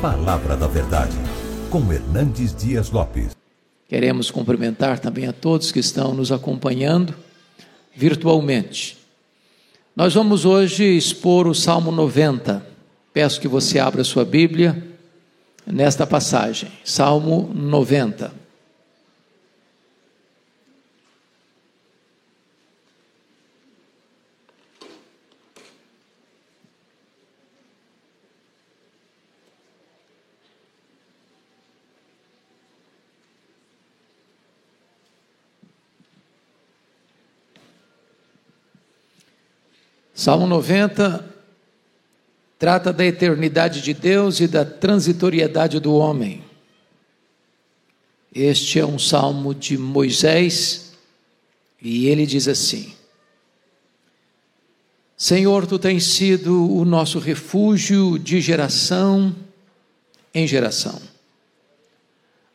Palavra da Verdade, com Hernandes Dias Lopes. Queremos cumprimentar também a todos que estão nos acompanhando virtualmente. Nós vamos hoje expor o Salmo 90. Peço que você abra sua Bíblia nesta passagem. Salmo 90. Salmo 90 trata da eternidade de Deus e da transitoriedade do homem. Este é um salmo de Moisés e ele diz assim: Senhor, tu tens sido o nosso refúgio de geração em geração.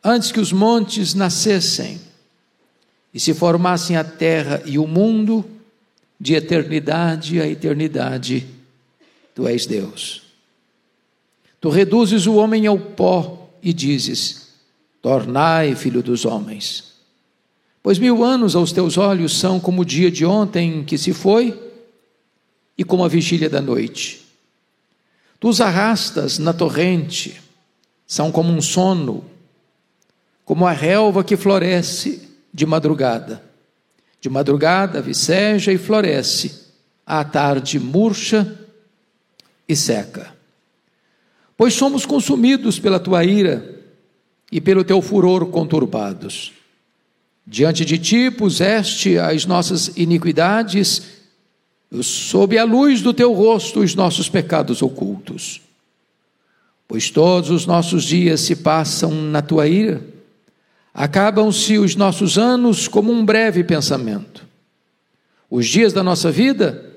Antes que os montes nascessem e se formassem a terra e o mundo, de eternidade a eternidade, tu és Deus. Tu reduzes o homem ao pó e dizes: Tornai, filho dos homens. Pois mil anos aos teus olhos são como o dia de ontem que se foi e como a vigília da noite. Tu os arrastas na torrente, são como um sono, como a relva que floresce de madrugada. De madrugada viceja e floresce, à tarde murcha e seca. Pois somos consumidos pela tua ira e pelo teu furor conturbados. Diante de ti puseste as nossas iniquidades, sob a luz do teu rosto os nossos pecados ocultos. Pois todos os nossos dias se passam na tua ira Acabam-se os nossos anos como um breve pensamento. Os dias da nossa vida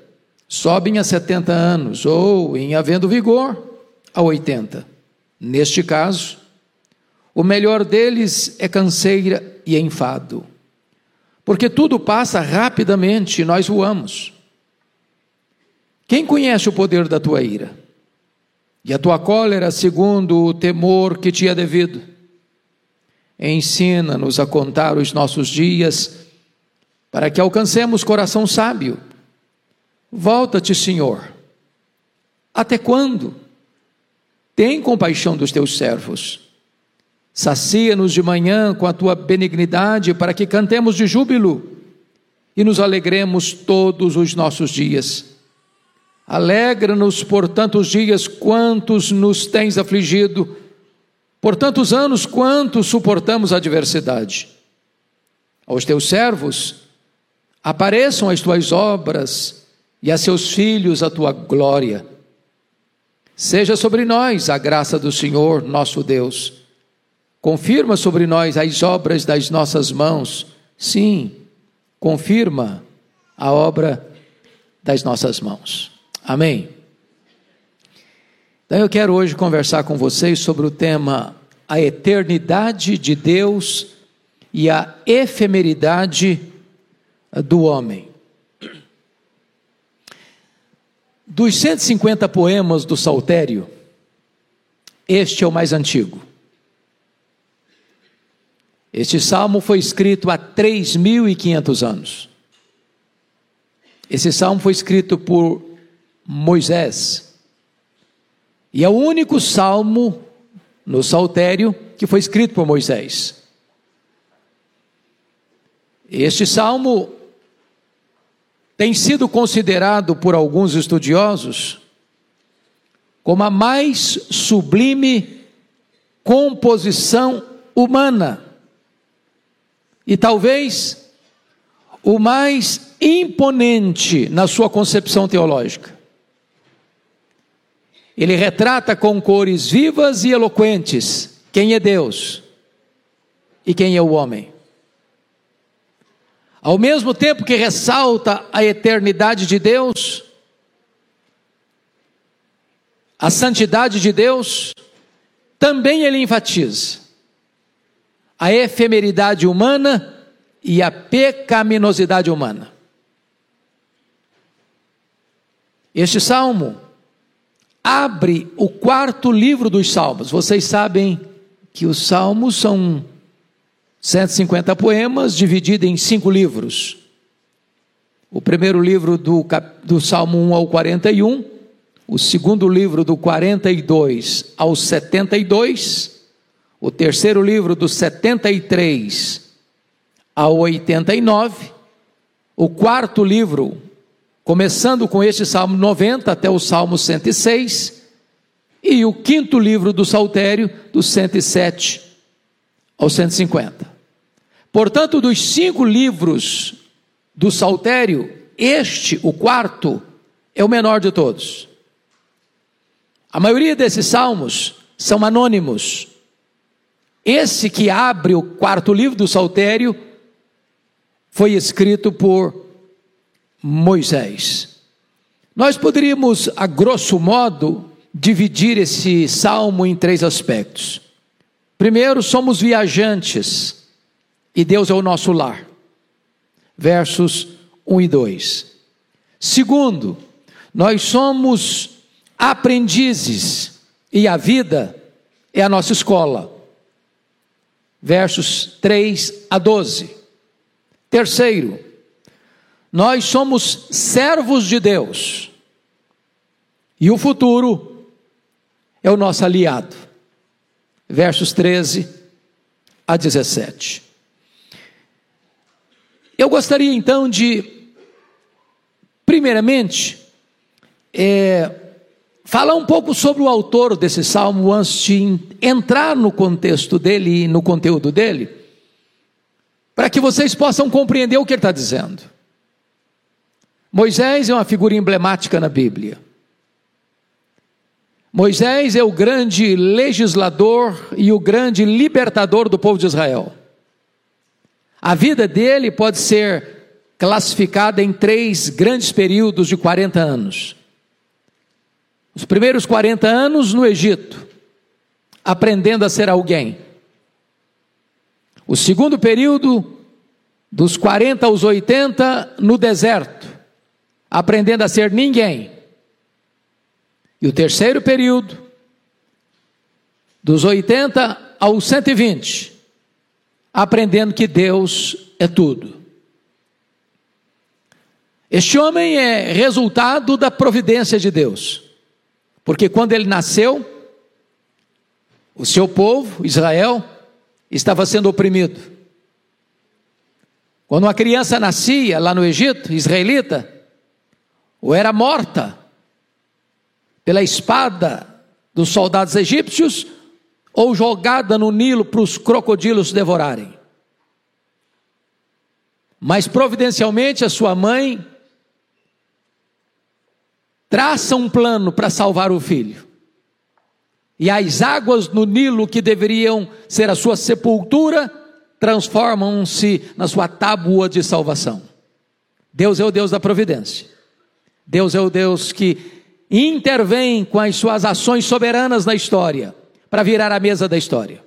sobem a 70 anos, ou, em havendo vigor, a 80. Neste caso, o melhor deles é canseira e enfado, porque tudo passa rapidamente e nós voamos. Quem conhece o poder da tua ira? E a tua cólera segundo o temor que te é devido? Ensina-nos a contar os nossos dias, para que alcancemos coração sábio. Volta-te, Senhor. Até quando? Tem compaixão dos teus servos. Sacia-nos de manhã com a tua benignidade, para que cantemos de júbilo e nos alegremos todos os nossos dias. Alegra-nos por tantos dias quantos nos tens afligido por tantos anos quanto suportamos a adversidade. Aos teus servos, apareçam as tuas obras e a seus filhos a tua glória. Seja sobre nós a graça do Senhor, nosso Deus. Confirma sobre nós as obras das nossas mãos. Sim, confirma a obra das nossas mãos. Amém. Então eu quero hoje conversar com vocês sobre o tema a eternidade de Deus e a efemeridade do homem. Dos 150 poemas do Saltério, este é o mais antigo. Este salmo foi escrito há 3.500 anos. Esse salmo foi escrito por Moisés e é o único salmo no Saltério que foi escrito por Moisés. Este salmo tem sido considerado por alguns estudiosos como a mais sublime composição humana e talvez o mais imponente na sua concepção teológica. Ele retrata com cores vivas e eloquentes quem é Deus e quem é o homem. Ao mesmo tempo que ressalta a eternidade de Deus, a santidade de Deus, também ele enfatiza a efemeridade humana e a pecaminosidade humana. Este salmo abre o quarto livro dos Salmos. Vocês sabem que os Salmos são 150 poemas divididos em cinco livros. O primeiro livro do, do Salmo 1 ao 41, o segundo livro do 42 ao 72, o terceiro livro do 73 ao 89, o quarto livro começando com este Salmo 90 até o Salmo 106, e o quinto livro do Saltério, do 107 ao 150. Portanto, dos cinco livros do Saltério, este, o quarto, é o menor de todos. A maioria desses salmos são anônimos. Esse que abre o quarto livro do Saltério foi escrito por Moisés. Nós poderíamos, a grosso modo, dividir esse salmo em três aspectos. Primeiro, somos viajantes e Deus é o nosso lar. Versos 1 e 2. Segundo, nós somos aprendizes e a vida é a nossa escola. Versos 3 a 12. Terceiro, nós somos servos de Deus. E o futuro é o nosso aliado. Versos 13 a 17. Eu gostaria então de, primeiramente, é, falar um pouco sobre o autor desse salmo antes de entrar no contexto dele e no conteúdo dele, para que vocês possam compreender o que ele está dizendo. Moisés é uma figura emblemática na Bíblia. Moisés é o grande legislador e o grande libertador do povo de Israel. A vida dele pode ser classificada em três grandes períodos de 40 anos. Os primeiros 40 anos no Egito, aprendendo a ser alguém. O segundo período, dos 40 aos 80, no deserto aprendendo a ser ninguém. E o terceiro período, dos 80 aos 120, aprendendo que Deus é tudo. Este homem é resultado da providência de Deus, porque quando ele nasceu, o seu povo, Israel, estava sendo oprimido. Quando uma criança nascia lá no Egito, israelita, ou era morta pela espada dos soldados egípcios, ou jogada no Nilo para os crocodilos devorarem. Mas providencialmente a sua mãe traça um plano para salvar o filho. E as águas no Nilo que deveriam ser a sua sepultura transformam-se na sua tábua de salvação. Deus é o Deus da providência. Deus é o Deus que intervém com as suas ações soberanas na história para virar a mesa da história.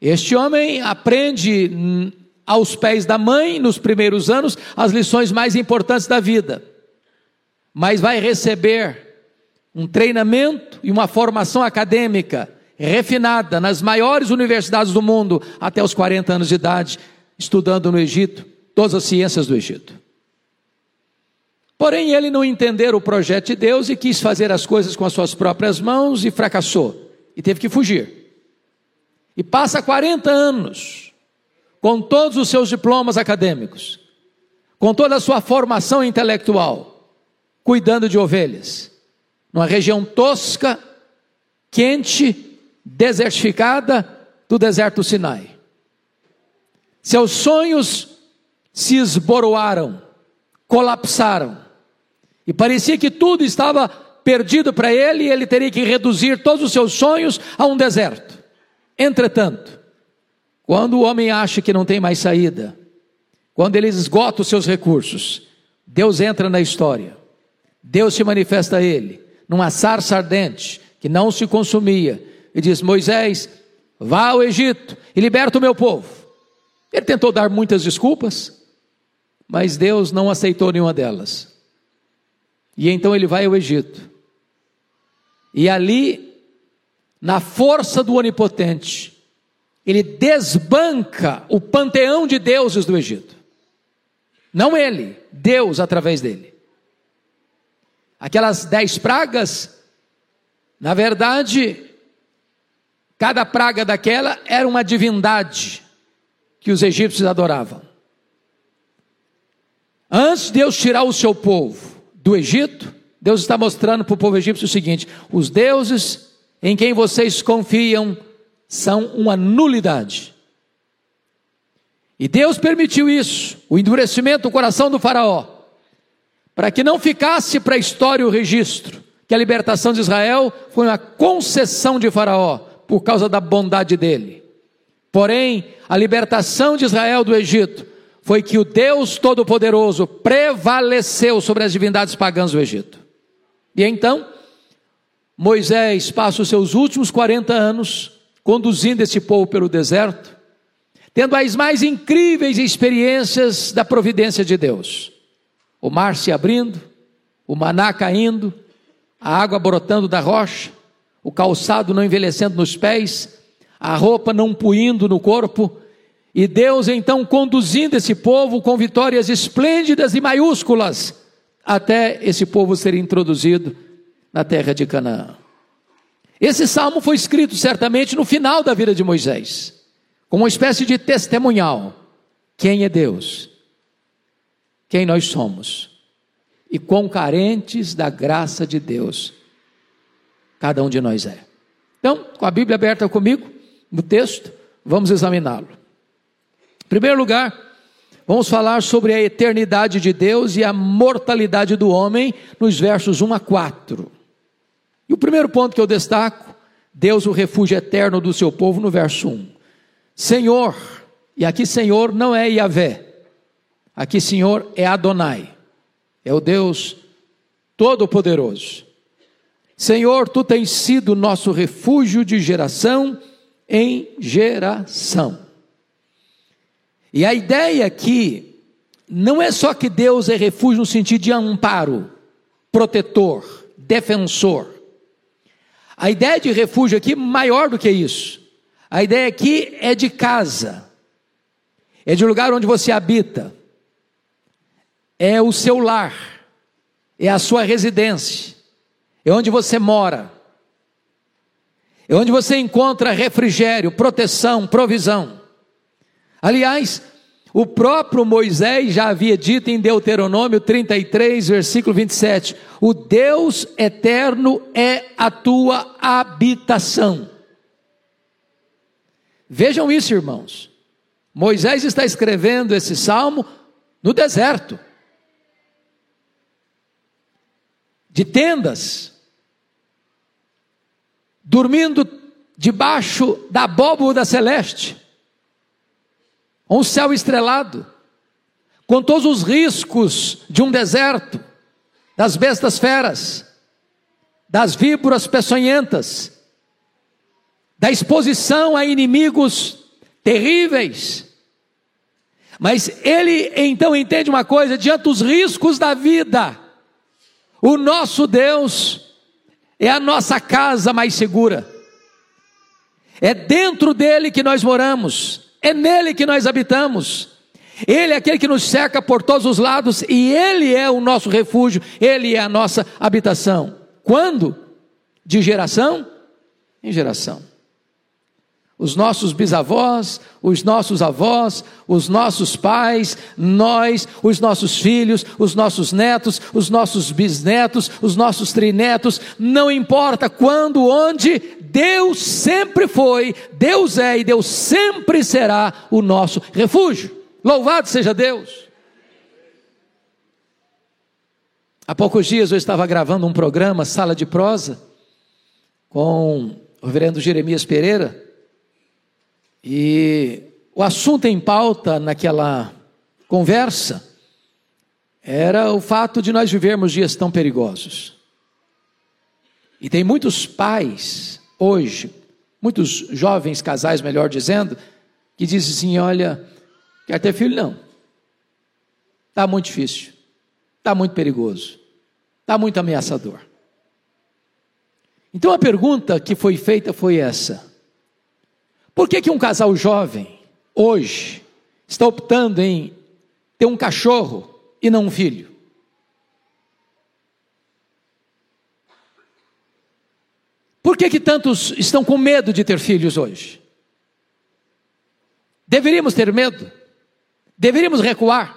Este homem aprende aos pés da mãe, nos primeiros anos, as lições mais importantes da vida, mas vai receber um treinamento e uma formação acadêmica refinada nas maiores universidades do mundo até os 40 anos de idade, estudando no Egito todas as ciências do Egito. Porém, ele não entendeu o projeto de Deus e quis fazer as coisas com as suas próprias mãos e fracassou. E teve que fugir. E passa 40 anos com todos os seus diplomas acadêmicos, com toda a sua formação intelectual, cuidando de ovelhas, numa região tosca, quente, desertificada do deserto Sinai. Seus sonhos se esboroaram, colapsaram. E parecia que tudo estava perdido para ele e ele teria que reduzir todos os seus sonhos a um deserto. Entretanto, quando o homem acha que não tem mais saída, quando ele esgota os seus recursos, Deus entra na história. Deus se manifesta a ele numa sarça ardente que não se consumia e diz: Moisés, vá ao Egito e liberta o meu povo. Ele tentou dar muitas desculpas, mas Deus não aceitou nenhuma delas. E então ele vai ao Egito. E ali, na força do Onipotente, ele desbanca o panteão de deuses do Egito. Não ele, Deus através dele. Aquelas dez pragas, na verdade, cada praga daquela era uma divindade que os egípcios adoravam. Antes de Deus tirar o seu povo do Egito, Deus está mostrando para o povo egípcio o seguinte: os deuses em quem vocês confiam são uma nulidade. E Deus permitiu isso, o endurecimento do coração do Faraó, para que não ficasse para a história o registro que a libertação de Israel foi uma concessão de Faraó por causa da bondade dele. Porém, a libertação de Israel do Egito foi que o Deus Todo-Poderoso prevaleceu sobre as divindades pagãs do Egito. E então, Moisés passa os seus últimos 40 anos conduzindo esse povo pelo deserto, tendo as mais incríveis experiências da providência de Deus. O mar se abrindo, o maná caindo, a água brotando da rocha, o calçado não envelhecendo nos pés, a roupa não puindo no corpo, e Deus então conduzindo esse povo com vitórias esplêndidas e maiúsculas, até esse povo ser introduzido na terra de Canaã. Esse salmo foi escrito certamente no final da vida de Moisés como uma espécie de testemunhal. Quem é Deus? Quem nós somos? E quão carentes da graça de Deus cada um de nós é. Então, com a Bíblia aberta comigo, no texto, vamos examiná-lo. Em primeiro lugar, vamos falar sobre a eternidade de Deus e a mortalidade do homem, nos versos 1 a 4. E o primeiro ponto que eu destaco, Deus o refúgio eterno do seu povo, no verso 1. Senhor, e aqui Senhor não é Yahvé, aqui Senhor é Adonai, é o Deus Todo-Poderoso. Senhor, tu tens sido nosso refúgio de geração em geração. E a ideia aqui não é só que Deus é refúgio no sentido de amparo, protetor, defensor. A ideia de refúgio aqui maior do que isso. A ideia aqui é de casa, é de lugar onde você habita, é o seu lar, é a sua residência, é onde você mora, é onde você encontra refrigério, proteção, provisão. Aliás, o próprio Moisés já havia dito em Deuteronômio 33, versículo 27: O Deus eterno é a tua habitação. Vejam isso, irmãos. Moisés está escrevendo esse salmo no deserto, de tendas, dormindo debaixo da abóboda celeste, um céu estrelado, com todos os riscos de um deserto, das bestas feras, das víboras peçonhentas, da exposição a inimigos terríveis. Mas ele então entende uma coisa: diante dos riscos da vida, o nosso Deus é a nossa casa mais segura, é dentro dele que nós moramos, é nele que nós habitamos. Ele é aquele que nos cerca por todos os lados e Ele é o nosso refúgio, Ele é a nossa habitação. Quando? De geração em geração os nossos bisavós, os nossos avós, os nossos pais, nós, os nossos filhos, os nossos netos, os nossos bisnetos, os nossos trinetos, não importa quando, onde, Deus sempre foi, Deus é e Deus sempre será o nosso refúgio. Louvado seja Deus! Há poucos dias eu estava gravando um programa, Sala de Prosa, com o reverendo Jeremias Pereira, e o assunto em pauta naquela conversa era o fato de nós vivermos dias tão perigosos. E tem muitos pais hoje, muitos jovens casais, melhor dizendo, que dizem assim: olha, quer ter filho? Não. Está muito difícil, está muito perigoso. Está muito ameaçador. Então a pergunta que foi feita foi essa: por que, que um casal jovem, hoje, está optando em ter um cachorro e não um filho? Por que, que tantos estão com medo de ter filhos hoje? Deveríamos ter medo? Deveríamos recuar?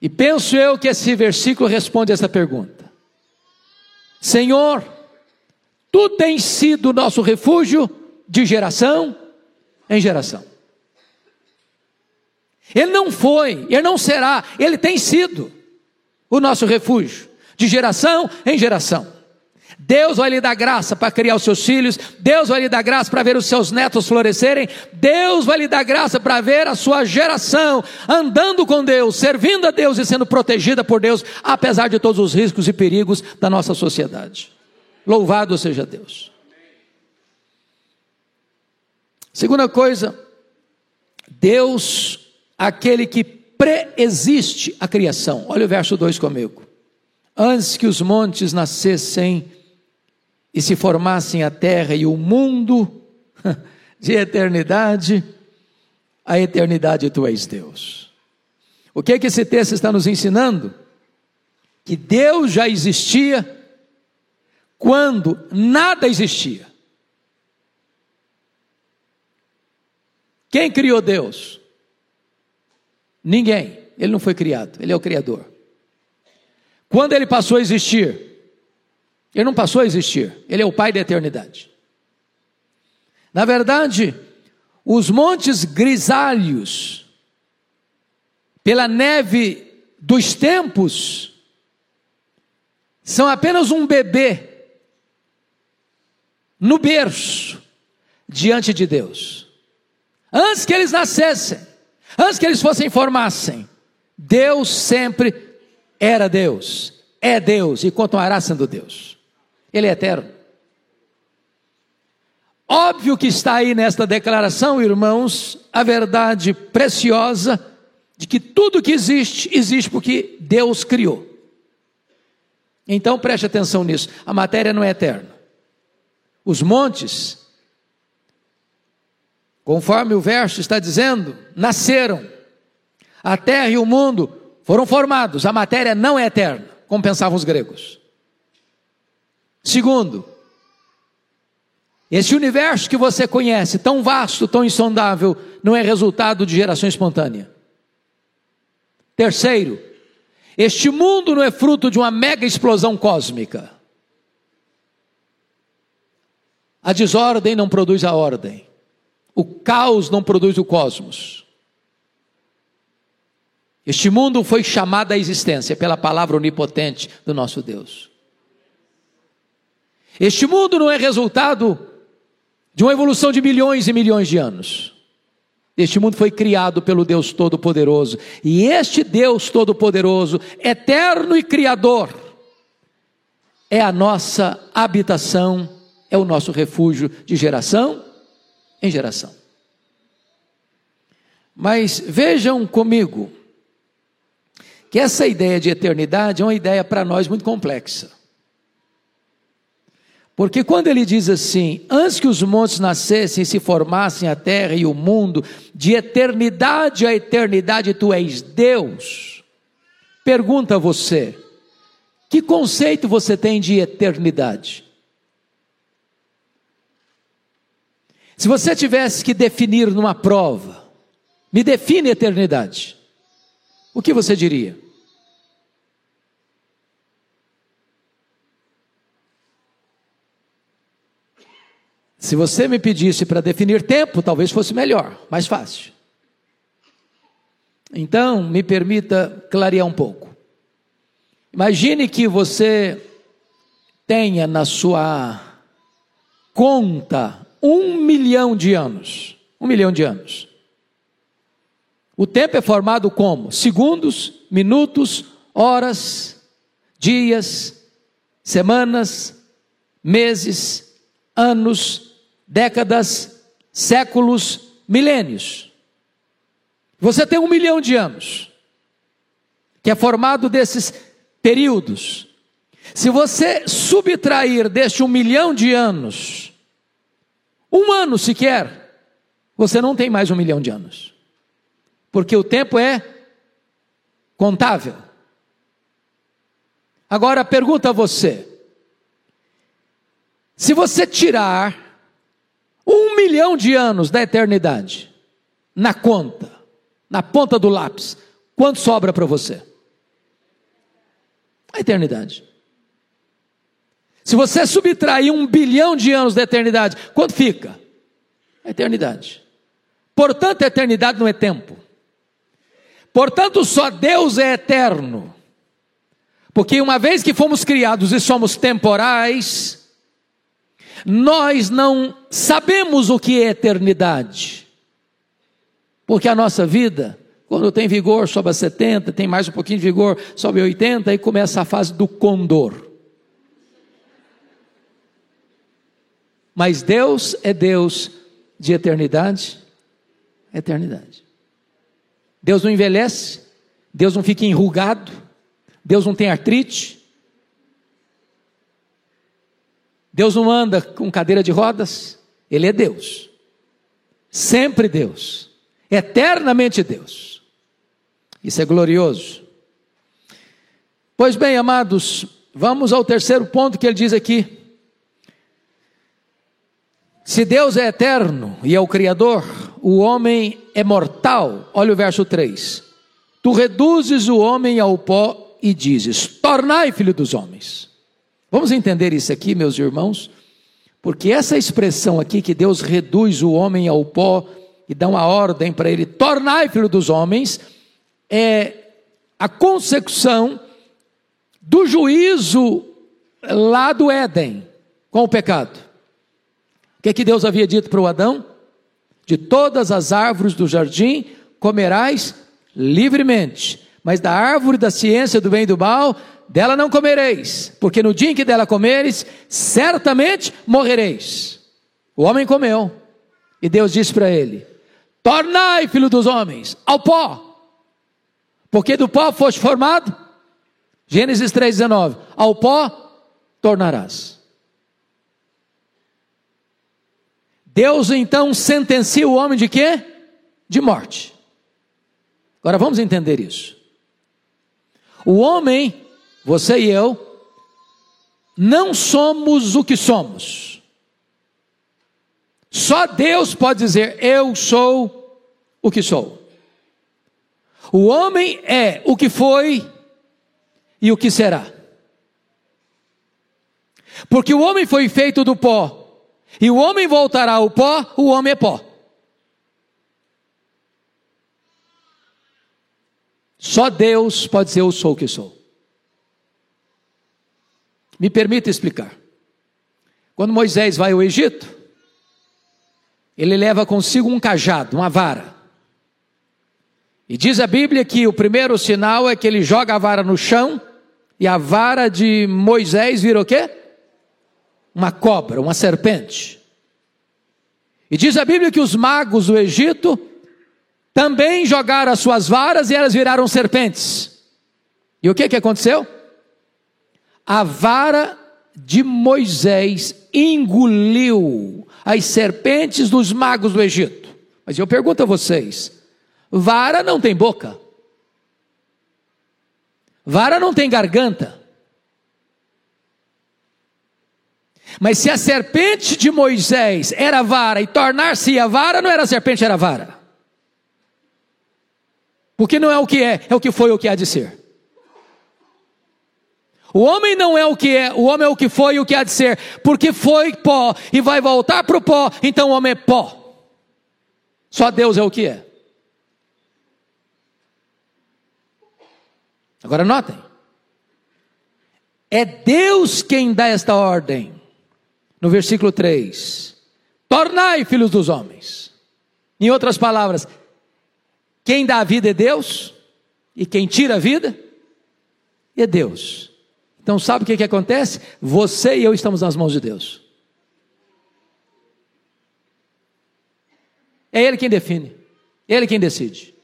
E penso eu que esse versículo responde essa pergunta. Senhor, tu tens sido nosso refúgio de geração em geração. Ele não foi, ele não será, ele tem sido o nosso refúgio de geração em geração. Deus vai lhe dar graça para criar os seus filhos, Deus vai lhe dar graça para ver os seus netos florescerem, Deus vai lhe dar graça para ver a sua geração andando com Deus, servindo a Deus e sendo protegida por Deus, apesar de todos os riscos e perigos da nossa sociedade. Louvado seja Deus. Segunda coisa, Deus, aquele que preexiste a criação. Olha o verso 2 comigo. Antes que os montes nascessem, e se formassem a terra e o mundo de eternidade, a eternidade tu és Deus. O que é que esse texto está nos ensinando? Que Deus já existia quando nada existia. Quem criou Deus? Ninguém. Ele não foi criado, ele é o Criador. Quando ele passou a existir? Ele não passou a existir, ele é o Pai da eternidade. Na verdade, os montes grisalhos, pela neve dos tempos, são apenas um bebê no berço diante de Deus. Antes que eles nascessem, antes que eles fossem formassem, Deus sempre era Deus, é Deus e continuará sendo Deus. Ele é eterno. Óbvio que está aí nesta declaração, irmãos, a verdade preciosa de que tudo que existe, existe porque Deus criou. Então preste atenção nisso: a matéria não é eterna. Os montes, conforme o verso está dizendo, nasceram. A terra e o mundo foram formados, a matéria não é eterna, como pensavam os gregos. Segundo, esse universo que você conhece, tão vasto, tão insondável, não é resultado de geração espontânea. Terceiro, este mundo não é fruto de uma mega explosão cósmica. A desordem não produz a ordem. O caos não produz o cosmos. Este mundo foi chamado à existência pela palavra onipotente do nosso Deus. Este mundo não é resultado de uma evolução de milhões e milhões de anos. Este mundo foi criado pelo Deus Todo-Poderoso. E este Deus Todo-Poderoso, eterno e criador, é a nossa habitação, é o nosso refúgio de geração em geração. Mas vejam comigo que essa ideia de eternidade é uma ideia para nós muito complexa. Porque quando ele diz assim: Antes que os montes nascessem e se formassem a terra e o mundo, de eternidade a eternidade tu és Deus. Pergunta a você: Que conceito você tem de eternidade? Se você tivesse que definir numa prova, me define eternidade, o que você diria? Se você me pedisse para definir tempo, talvez fosse melhor, mais fácil. Então, me permita clarear um pouco. Imagine que você tenha na sua conta um milhão de anos. Um milhão de anos. O tempo é formado como? Segundos, minutos, horas, dias, semanas, meses, anos, décadas, séculos, milênios. Você tem um milhão de anos, que é formado desses períodos. Se você subtrair deste um milhão de anos, um ano sequer, você não tem mais um milhão de anos. Porque o tempo é contável. Agora pergunta a você: se você tirar um milhão de anos da eternidade na conta, na ponta do lápis, quanto sobra para você? A eternidade. Se você subtrair um bilhão de anos da eternidade, quanto fica? A eternidade. Portanto, a eternidade não é tempo. Portanto, só Deus é eterno. Porque uma vez que fomos criados e somos temporais, nós não sabemos o que é eternidade. Porque a nossa vida, quando tem vigor, sobe a 70, tem mais um pouquinho de vigor, sobe a 80, e começa a fase do condor. Mas Deus é Deus de eternidade, eternidade. Deus não envelhece, Deus não fica enrugado, Deus não tem artrite, Deus não anda com cadeira de rodas, Ele é Deus, sempre Deus, eternamente Deus. Isso é glorioso. Pois bem, amados, vamos ao terceiro ponto que ele diz aqui. Se Deus é eterno e é o Criador, o homem é mortal. Olha o verso 3. Tu reduzes o homem ao pó e dizes: Tornai filho dos homens. Vamos entender isso aqui, meus irmãos, porque essa expressão aqui que Deus reduz o homem ao pó e dá uma ordem para ele: Tornai filho dos homens, é a consecução do juízo lá do Éden com o pecado. O que, é que Deus havia dito para o Adão? De todas as árvores do jardim comerás livremente, mas da árvore da ciência do bem e do mal, dela não comereis, porque no dia em que dela comeres, certamente morrereis. O homem comeu, e Deus disse para ele: Tornai, filho dos homens, ao pó, porque do pó foste formado. Gênesis 3,19: Ao pó tornarás. Deus então sentencia o homem de quê? De morte. Agora vamos entender isso. O homem, você e eu, não somos o que somos. Só Deus pode dizer: Eu sou o que sou. O homem é o que foi e o que será. Porque o homem foi feito do pó, e o homem voltará ao pó, o homem é pó. Só Deus pode dizer eu sou o que sou. Me permita explicar. Quando Moisés vai ao Egito, ele leva consigo um cajado, uma vara. E diz a Bíblia que o primeiro sinal é que ele joga a vara no chão e a vara de Moisés vira o quê? uma cobra, uma serpente. E diz a Bíblia que os magos do Egito também jogaram as suas varas e elas viraram serpentes. E o que, que aconteceu? A vara de Moisés engoliu as serpentes dos magos do Egito. Mas eu pergunto a vocês: vara não tem boca, vara não tem garganta, Mas se a serpente de Moisés era vara e tornar-se a vara, não era serpente, era vara. Porque não é o que é, é o que foi o que há de ser. O homem não é o que é, o homem é o que foi e o que há de ser, porque foi pó e vai voltar para o pó, então o homem é pó. Só Deus é o que é. Agora notem, é Deus quem dá esta ordem no versículo 3: Tornai filhos dos homens. Em outras palavras, quem dá a vida é Deus, e quem tira a vida é Deus. Então, sabe o que, que acontece? Você e eu estamos nas mãos de Deus. É Ele quem define, Ele quem decide.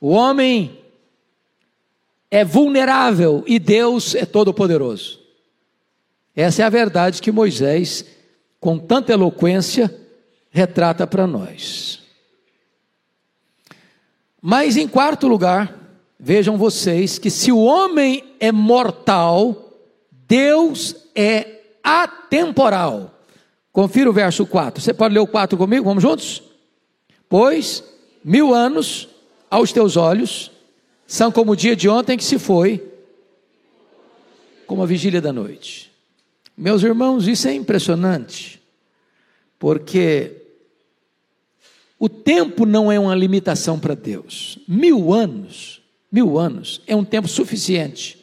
O homem é vulnerável e Deus é todo-poderoso. Essa é a verdade que Moisés, com tanta eloquência, retrata para nós. Mas em quarto lugar, vejam vocês que se o homem é mortal, Deus é atemporal. Confira o verso 4. Você pode ler o 4 comigo? Vamos juntos? Pois mil anos aos teus olhos são como o dia de ontem que se foi, como a vigília da noite. Meus irmãos, isso é impressionante, porque o tempo não é uma limitação para Deus. Mil anos, mil anos é um tempo suficiente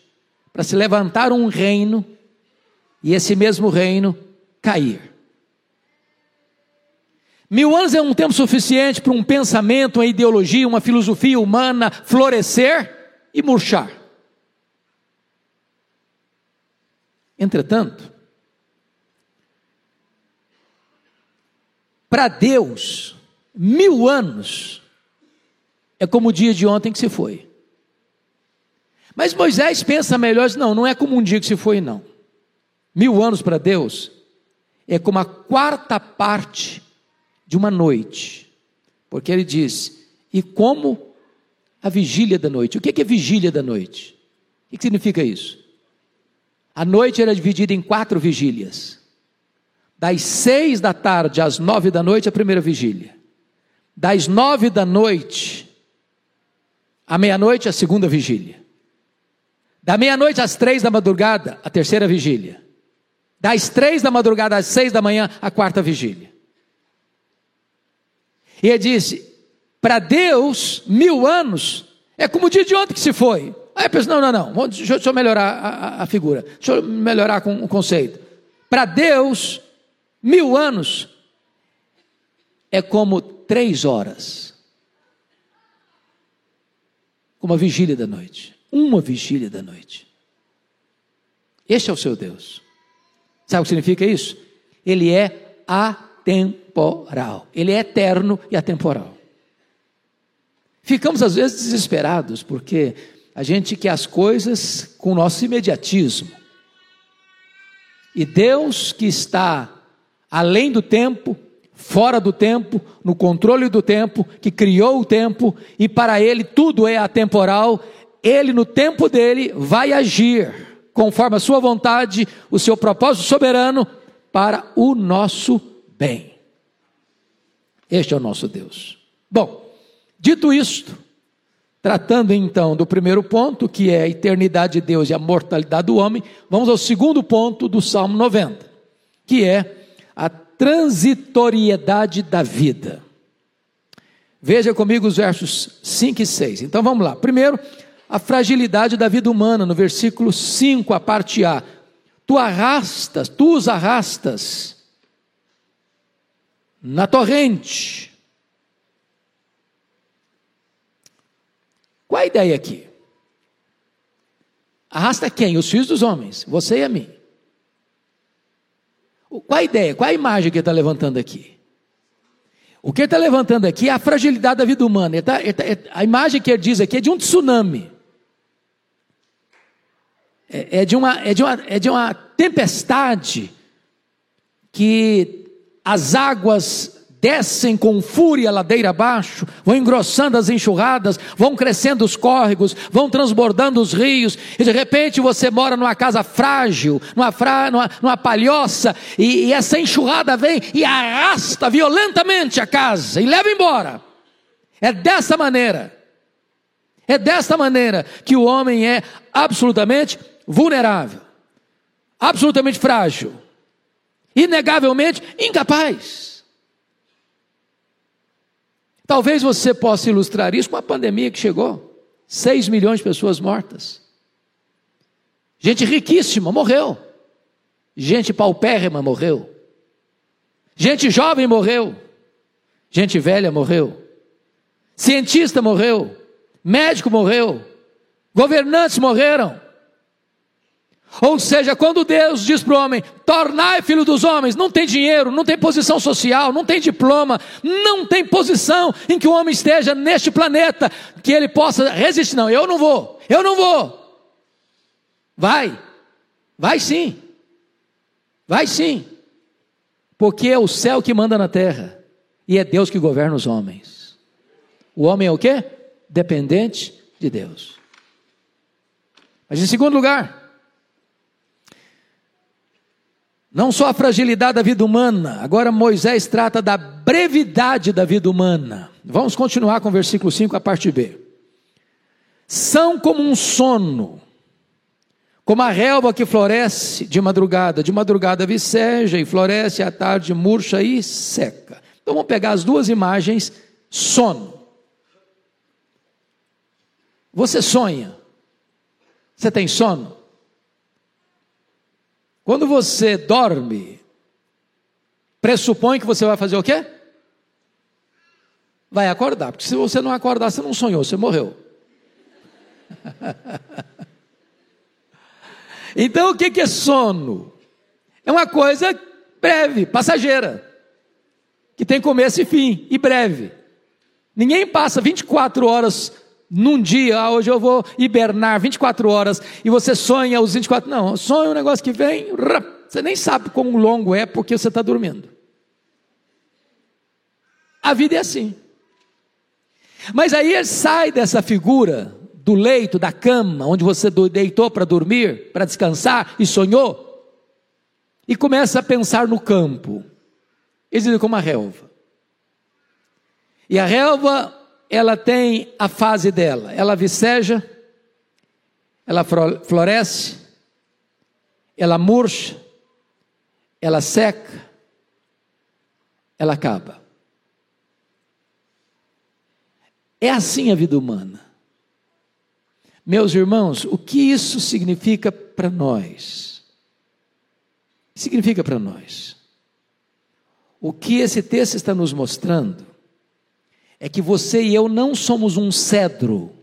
para se levantar um reino e esse mesmo reino cair. Mil anos é um tempo suficiente para um pensamento, uma ideologia, uma filosofia humana florescer e murchar. Entretanto, para Deus, mil anos é como o dia de ontem que se foi. Mas Moisés pensa melhor, não, não é como um dia que se foi, não. Mil anos para Deus é como a quarta parte de uma noite. Porque ele diz, e como a vigília da noite. O que é vigília da noite? O que significa isso? A noite era dividida em quatro vigílias. Das seis da tarde às nove da noite, a primeira vigília. Das nove da noite à meia-noite, a segunda vigília. Da meia-noite às três da madrugada, a terceira vigília. Das três da madrugada às seis da manhã, a quarta vigília. E ele disse: para Deus, mil anos é como o dia de ontem que se foi. Aí eu penso: não, não, não, deixa, deixa eu melhorar a, a, a figura, deixa eu melhorar com o conceito. Para Deus, Mil anos é como três horas. Como a vigília da noite. Uma vigília da noite. Este é o seu Deus. Sabe o que significa isso? Ele é atemporal. Ele é eterno e atemporal. Ficamos às vezes desesperados porque a gente quer as coisas com o nosso imediatismo. E Deus que está além do tempo, fora do tempo, no controle do tempo, que criou o tempo e para ele tudo é atemporal, ele no tempo dele vai agir conforme a sua vontade, o seu propósito soberano para o nosso bem. Este é o nosso Deus. Bom, dito isto, tratando então do primeiro ponto, que é a eternidade de Deus e a mortalidade do homem, vamos ao segundo ponto do Salmo 90, que é a transitoriedade da vida. Veja comigo os versos 5 e 6. Então vamos lá. Primeiro, a fragilidade da vida humana, no versículo 5, a parte A. Tu arrastas, tu os arrastas na torrente. Qual a ideia aqui? Arrasta quem? Os filhos dos homens, você e a mim. Qual a ideia? Qual a imagem que ele está levantando aqui? O que ele está levantando aqui é a fragilidade da vida humana. Ele tá, ele tá, a imagem que ele diz aqui é de um tsunami. É, é, de uma, é, de uma, é de uma tempestade que as águas descem com fúria ladeira abaixo, vão engrossando as enxurradas, vão crescendo os córregos, vão transbordando os rios, e de repente você mora numa casa frágil, numa, fra, numa, numa palhoça, e, e essa enxurrada vem e arrasta violentamente a casa e leva embora. É dessa maneira, é dessa maneira que o homem é absolutamente vulnerável, absolutamente frágil, inegavelmente incapaz. Talvez você possa ilustrar isso com a pandemia que chegou 6 milhões de pessoas mortas. Gente riquíssima morreu. Gente paupérrima morreu. Gente jovem morreu. Gente velha morreu. Cientista morreu. Médico morreu. Governantes morreram. Ou seja, quando Deus diz para o homem: tornai filho dos homens, não tem dinheiro, não tem posição social, não tem diploma, não tem posição em que o homem esteja neste planeta que ele possa resistir. Não, eu não vou, eu não vou. Vai, vai sim, vai sim, porque é o céu que manda na terra e é Deus que governa os homens. O homem é o quê? Dependente de Deus. Mas em segundo lugar, não só a fragilidade da vida humana, agora Moisés trata da brevidade da vida humana. Vamos continuar com o versículo 5, a parte B. São como um sono como a relva que floresce de madrugada, de madrugada viceja e floresce à tarde, murcha e seca. Então vamos pegar as duas imagens, sono. Você sonha? Você tem sono? Quando você dorme, pressupõe que você vai fazer o quê? Vai acordar, porque se você não acordar, você não sonhou, você morreu. Então o que é sono? É uma coisa breve, passageira, que tem começo e fim, e breve. Ninguém passa 24 horas num dia, ah, hoje eu vou hibernar 24 horas, e você sonha os 24. Não, sonha um negócio que vem, você nem sabe como longo é porque você está dormindo. A vida é assim. Mas aí ele sai dessa figura do leito, da cama, onde você deitou para dormir, para descansar e sonhou, e começa a pensar no campo. Existe como a relva. E a relva, ela tem a fase dela, ela viceja, ela floresce, ela murcha, ela seca, ela acaba. É assim a vida humana. Meus irmãos, o que isso significa para nós? Significa para nós. O que esse texto está nos mostrando é que você e eu não somos um cedro,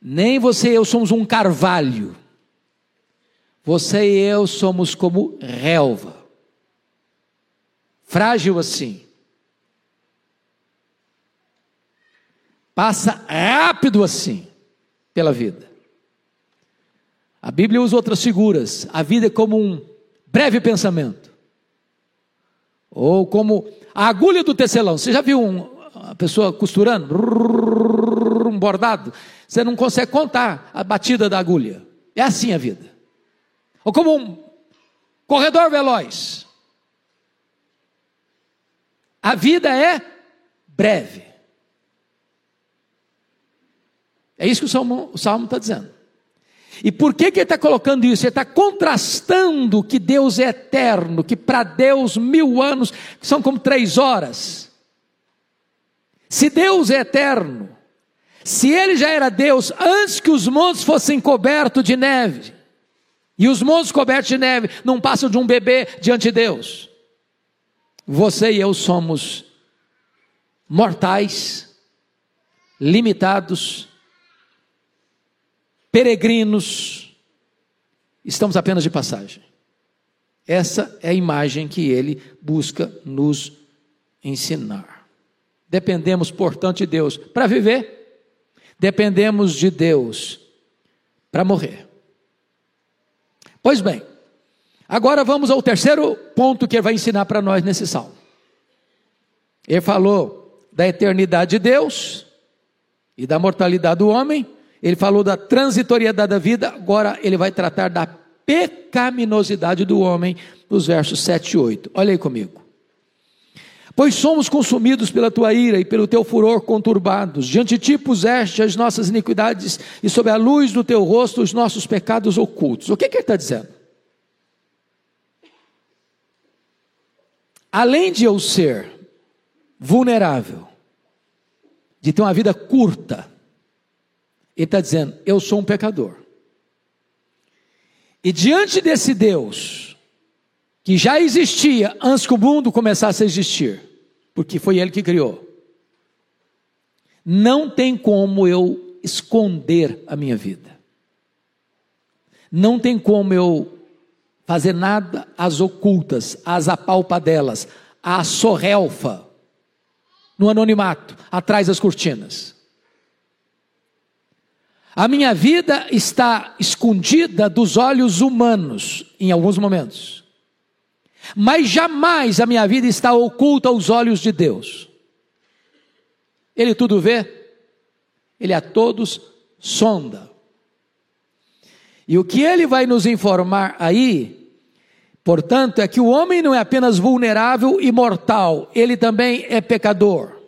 nem você e eu somos um carvalho. Você e eu somos como relva, frágil assim. Passa rápido assim pela vida. A Bíblia usa outras figuras. A vida é como um breve pensamento. Ou como a agulha do tecelão. Você já viu um, uma pessoa costurando? Um bordado. Você não consegue contar a batida da agulha. É assim a vida. Ou como um corredor veloz. A vida é breve. É isso que o Salmo está dizendo. E por que, que ele está colocando isso? Ele está contrastando que Deus é eterno, que para Deus mil anos são como três horas. Se Deus é eterno, se Ele já era Deus antes que os montes fossem cobertos de neve, e os montes cobertos de neve não passam de um bebê diante de Deus, você e eu somos mortais, limitados, peregrinos, estamos apenas de passagem. Essa é a imagem que ele busca nos ensinar. Dependemos, portanto, de Deus para viver, dependemos de Deus para morrer. Pois bem, agora vamos ao terceiro ponto que ele vai ensinar para nós nesse salmo. Ele falou da eternidade de Deus e da mortalidade do homem, ele falou da transitoriedade da vida, agora ele vai tratar da pecaminosidade do homem, nos versos 7 e 8. Olha aí comigo. Pois somos consumidos pela tua ira e pelo teu furor conturbados. Diante de ti puseste as nossas iniquidades e sob a luz do teu rosto os nossos pecados ocultos. O que, que ele está dizendo? Além de eu ser vulnerável, de ter uma vida curta, ele está dizendo: Eu sou um pecador. E diante desse Deus, que já existia antes que o mundo começasse a existir, porque foi Ele que criou, não tem como eu esconder a minha vida. Não tem como eu fazer nada às ocultas, às apalpadelas, à sorrelfa, no anonimato, atrás das cortinas. A minha vida está escondida dos olhos humanos em alguns momentos. Mas jamais a minha vida está oculta aos olhos de Deus. Ele tudo vê, ele a todos sonda. E o que ele vai nos informar aí, portanto, é que o homem não é apenas vulnerável e mortal, ele também é pecador.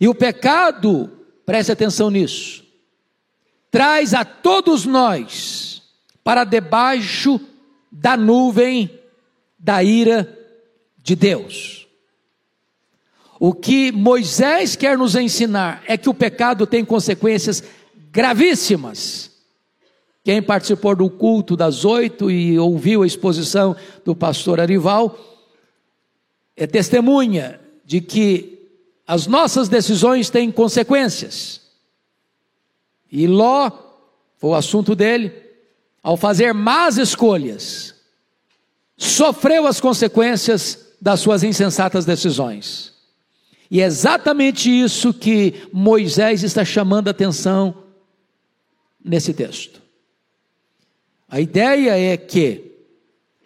E o pecado, preste atenção nisso, traz a todos nós para debaixo da nuvem da ira de Deus. O que Moisés quer nos ensinar é que o pecado tem consequências gravíssimas. Quem participou do culto das oito e ouviu a exposição do pastor Arival é testemunha de que as nossas decisões têm consequências. E Ló, foi o assunto dele, ao fazer más escolhas, sofreu as consequências das suas insensatas decisões. E é exatamente isso que Moisés está chamando a atenção nesse texto. A ideia é que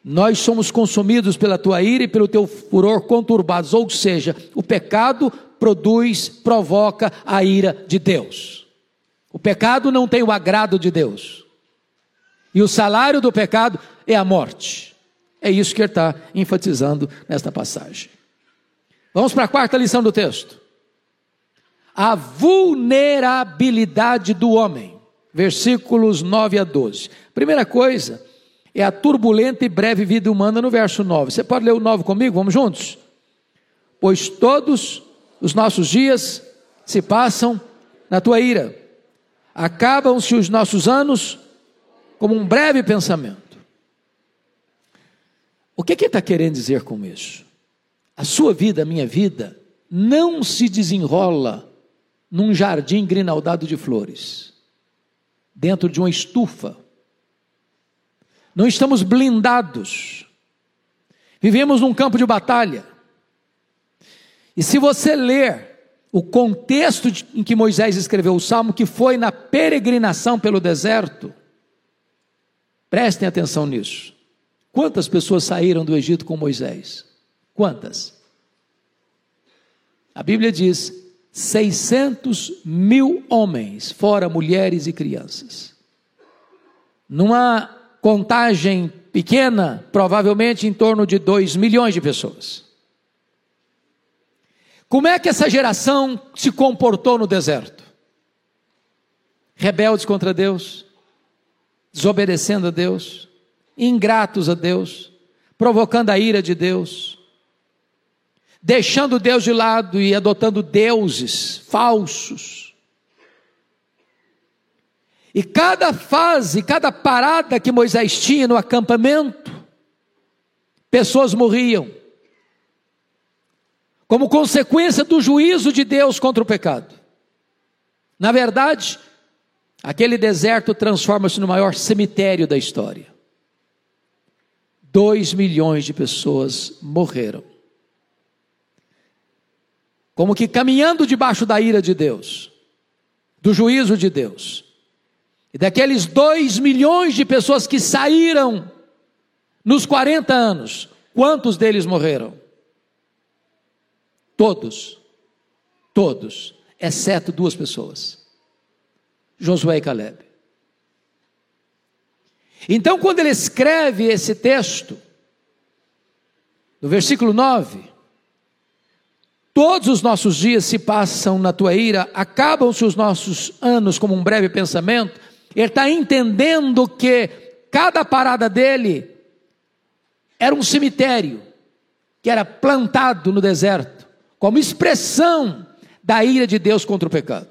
nós somos consumidos pela tua ira e pelo teu furor conturbados, ou seja, o pecado produz, provoca a ira de Deus. O pecado não tem o agrado de Deus. E o salário do pecado é a morte. É isso que ele está enfatizando nesta passagem. Vamos para a quarta lição do texto. A vulnerabilidade do homem. Versículos 9 a 12. Primeira coisa é a turbulenta e breve vida humana no verso 9. Você pode ler o 9 comigo? Vamos juntos? Pois todos os nossos dias se passam na tua ira. Acabam-se os nossos anos como um breve pensamento. O que, que ele está querendo dizer com isso? A sua vida, a minha vida, não se desenrola num jardim grinaldado de flores, dentro de uma estufa. Não estamos blindados. Vivemos num campo de batalha. E se você ler o contexto em que Moisés escreveu o salmo, que foi na peregrinação pelo deserto, prestem atenção nisso. Quantas pessoas saíram do Egito com Moisés? Quantas? A Bíblia diz: 600 mil homens, fora mulheres e crianças. Numa contagem pequena, provavelmente em torno de 2 milhões de pessoas. Como é que essa geração se comportou no deserto? Rebeldes contra Deus, desobedecendo a Deus, ingratos a Deus, provocando a ira de Deus, deixando Deus de lado e adotando deuses falsos. E cada fase, cada parada que Moisés tinha no acampamento, pessoas morriam como consequência do juízo de Deus contra o pecado. Na verdade, aquele deserto transforma-se no maior cemitério da história. Dois milhões de pessoas morreram. Como que caminhando debaixo da ira de Deus, do juízo de Deus. E daqueles dois milhões de pessoas que saíram nos 40 anos, quantos deles morreram? Todos, todos, exceto duas pessoas: Josué e Caleb. Então, quando ele escreve esse texto, no versículo 9, todos os nossos dias se passam na tua ira, acabam-se os nossos anos como um breve pensamento, ele está entendendo que cada parada dele era um cemitério que era plantado no deserto como expressão da ira de Deus contra o pecado.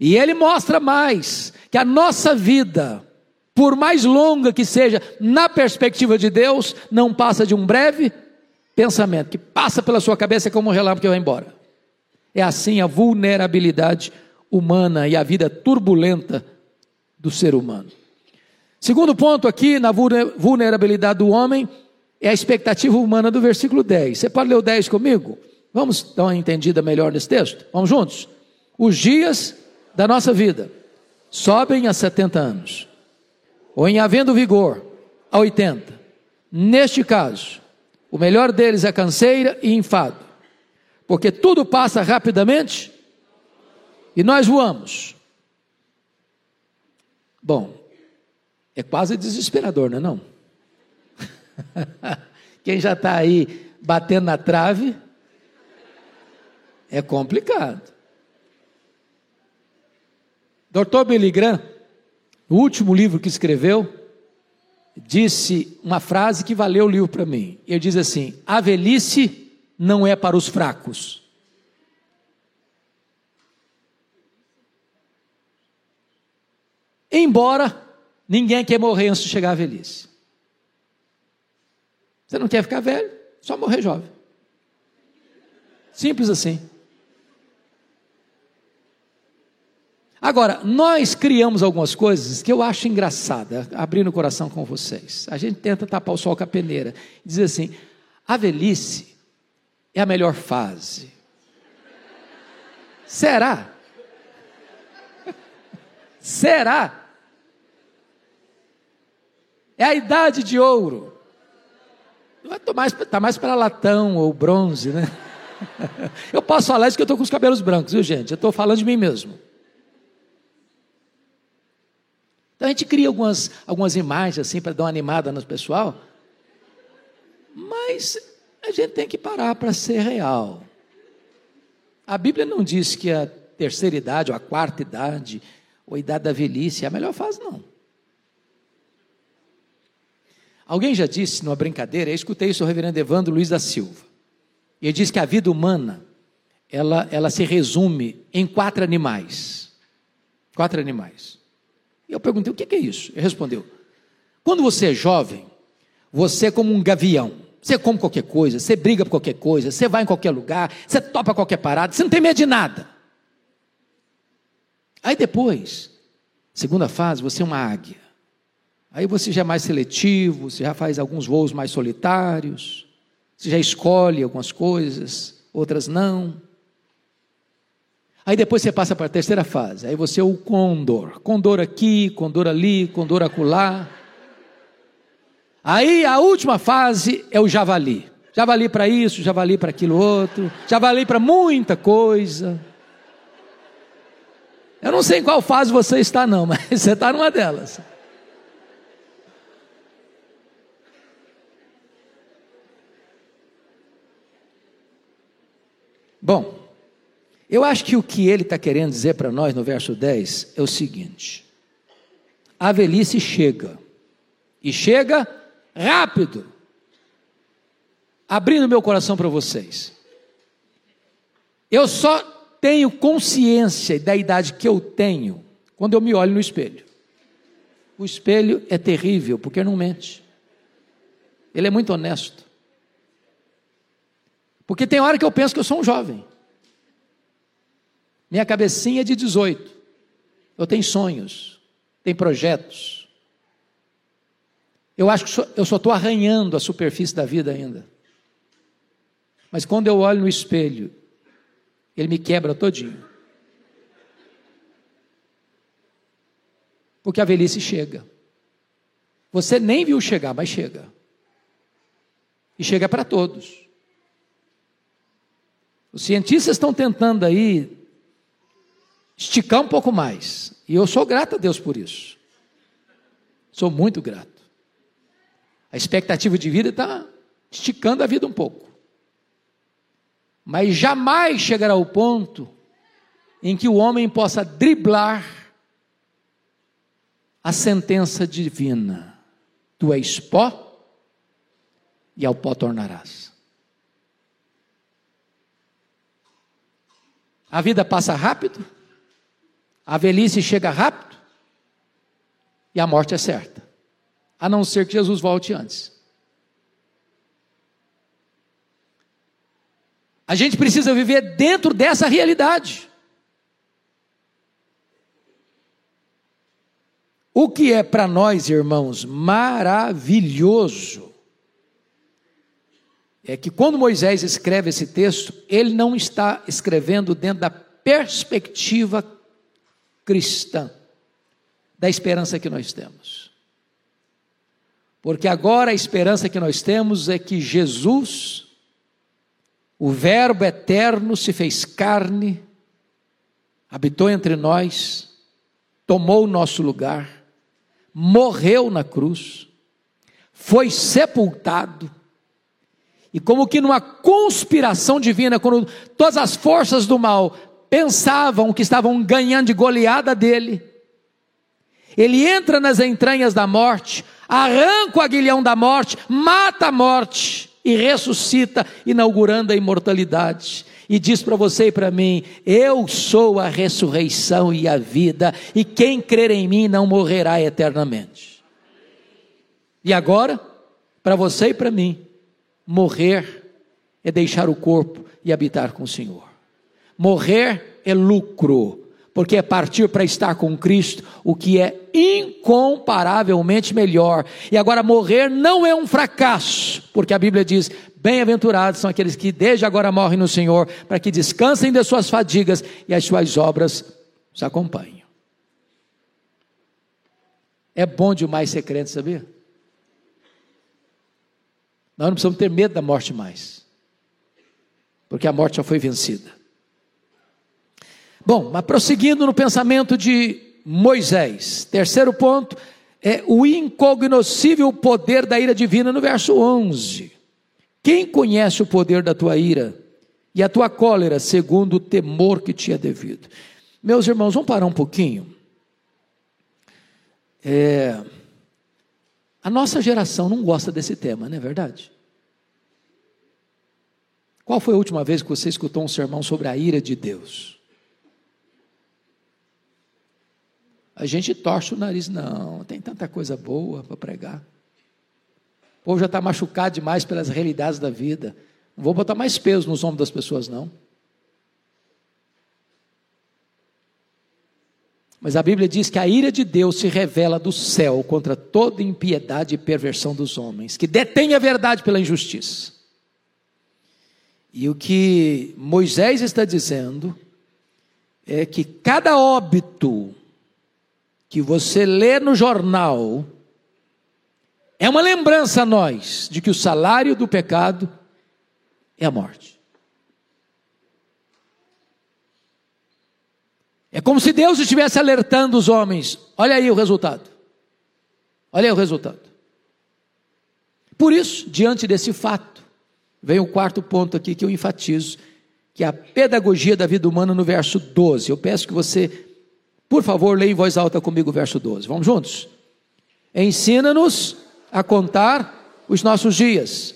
E ele mostra mais que a nossa vida, por mais longa que seja, na perspectiva de Deus, não passa de um breve pensamento que passa pela sua cabeça como um relâmpago que vai embora. É assim a vulnerabilidade humana e a vida turbulenta do ser humano. Segundo ponto aqui na vulnerabilidade do homem é a expectativa humana do versículo 10. Você pode ler o 10 comigo? Vamos dar uma entendida melhor nesse texto? Vamos juntos? Os dias da nossa vida sobem a 70 anos, ou em havendo vigor a 80. Neste caso, o melhor deles é canseira e enfado, porque tudo passa rapidamente e nós voamos. Bom, é quase desesperador, não é não? Quem já está aí batendo na trave, é complicado. Dr. Billy Graham, no último livro que escreveu, disse uma frase que valeu o livro para mim. Ele diz assim: A velhice não é para os fracos. Embora ninguém quer morrer antes de chegar à velhice. Você não quer ficar velho, só morrer jovem. Simples assim. Agora, nós criamos algumas coisas que eu acho engraçada, abrindo o coração com vocês. A gente tenta tapar o sol com a peneira. Diz assim: a velhice é a melhor fase. Será? Será? É a idade de ouro. Está mais, tá mais para latão ou bronze, né? Eu posso falar isso que eu estou com os cabelos brancos, viu, gente? Eu estou falando de mim mesmo. Então a gente cria algumas, algumas imagens assim para dar uma animada no pessoal, mas a gente tem que parar para ser real. A Bíblia não diz que a terceira idade, ou a quarta idade, ou a idade da velhice é a melhor fase, não. Alguém já disse numa brincadeira, eu escutei isso do reverendo Evandro Luiz da Silva. E ele diz que a vida humana, ela, ela se resume em quatro animais. Quatro animais. E eu perguntei: o que é isso? Ele respondeu: quando você é jovem, você é como um gavião. Você come qualquer coisa, você briga por qualquer coisa, você vai em qualquer lugar, você topa qualquer parada, você não tem medo de nada. Aí depois, segunda fase, você é uma águia. Aí você já é mais seletivo, você já faz alguns voos mais solitários, você já escolhe algumas coisas, outras não. Aí depois você passa para a terceira fase. Aí você é o condor. Condor aqui, condor ali, condor acolá. Aí a última fase é o javali. Javali para isso, javali para aquilo outro, javali para muita coisa. Eu não sei em qual fase você está, não, mas você está numa delas. Bom, eu acho que o que ele está querendo dizer para nós no verso 10 é o seguinte: a velhice chega, e chega rápido. Abrindo meu coração para vocês. Eu só tenho consciência da idade que eu tenho quando eu me olho no espelho. O espelho é terrível porque não mente. Ele é muito honesto. Porque tem hora que eu penso que eu sou um jovem. Minha cabecinha é de 18. Eu tenho sonhos, tenho projetos. Eu acho que eu só estou arranhando a superfície da vida ainda. Mas quando eu olho no espelho, ele me quebra todinho. Porque a velhice chega. Você nem viu chegar, mas chega. E chega para todos. Os cientistas estão tentando aí esticar um pouco mais. E eu sou grato a Deus por isso. Sou muito grato. A expectativa de vida está esticando a vida um pouco. Mas jamais chegará ao ponto em que o homem possa driblar a sentença divina: Tu és pó e ao pó tornarás. A vida passa rápido, a velhice chega rápido e a morte é certa, a não ser que Jesus volte antes. A gente precisa viver dentro dessa realidade. O que é para nós, irmãos, maravilhoso, é que quando Moisés escreve esse texto, ele não está escrevendo dentro da perspectiva cristã da esperança que nós temos. Porque agora a esperança que nós temos é que Jesus, o Verbo eterno, se fez carne, habitou entre nós, tomou o nosso lugar, morreu na cruz, foi sepultado, e como que numa conspiração divina, quando todas as forças do mal pensavam que estavam ganhando de goleada dele, ele entra nas entranhas da morte, arranca o aguilhão da morte, mata a morte e ressuscita, inaugurando a imortalidade. E diz para você e para mim: Eu sou a ressurreição e a vida, e quem crer em mim não morrerá eternamente. E agora, para você e para mim, morrer é deixar o corpo e habitar com o Senhor. Morrer é lucro, porque é partir para estar com Cristo, o que é incomparavelmente melhor. E agora, morrer não é um fracasso, porque a Bíblia diz: Bem-aventurados são aqueles que desde agora morrem no Senhor, para que descansem das suas fadigas e as suas obras os acompanhem. É bom demais ser crente, sabia? Nós não precisamos ter medo da morte mais, porque a morte já foi vencida. Bom, mas prosseguindo no pensamento de Moisés, terceiro ponto é o incognoscível poder da ira divina no verso 11. Quem conhece o poder da tua ira e a tua cólera, segundo o temor que te é devido? Meus irmãos, vamos parar um pouquinho. É, a nossa geração não gosta desse tema, não é verdade? Qual foi a última vez que você escutou um sermão sobre a ira de Deus? A gente torce o nariz, não, tem tanta coisa boa para pregar. O povo já está machucado demais pelas realidades da vida. Não vou botar mais peso nos ombros das pessoas, não. Mas a Bíblia diz que a ira de Deus se revela do céu contra toda impiedade e perversão dos homens, que detém a verdade pela injustiça. E o que Moisés está dizendo é que cada óbito que você lê no jornal é uma lembrança a nós de que o salário do pecado é a morte. É como se Deus estivesse alertando os homens: olha aí o resultado. Olha aí o resultado. Por isso, diante desse fato, vem o quarto ponto aqui que eu enfatizo, que é a pedagogia da vida humana no verso 12. Eu peço que você por favor, leia em voz alta comigo o verso 12. Vamos juntos? Ensina-nos a contar os nossos dias,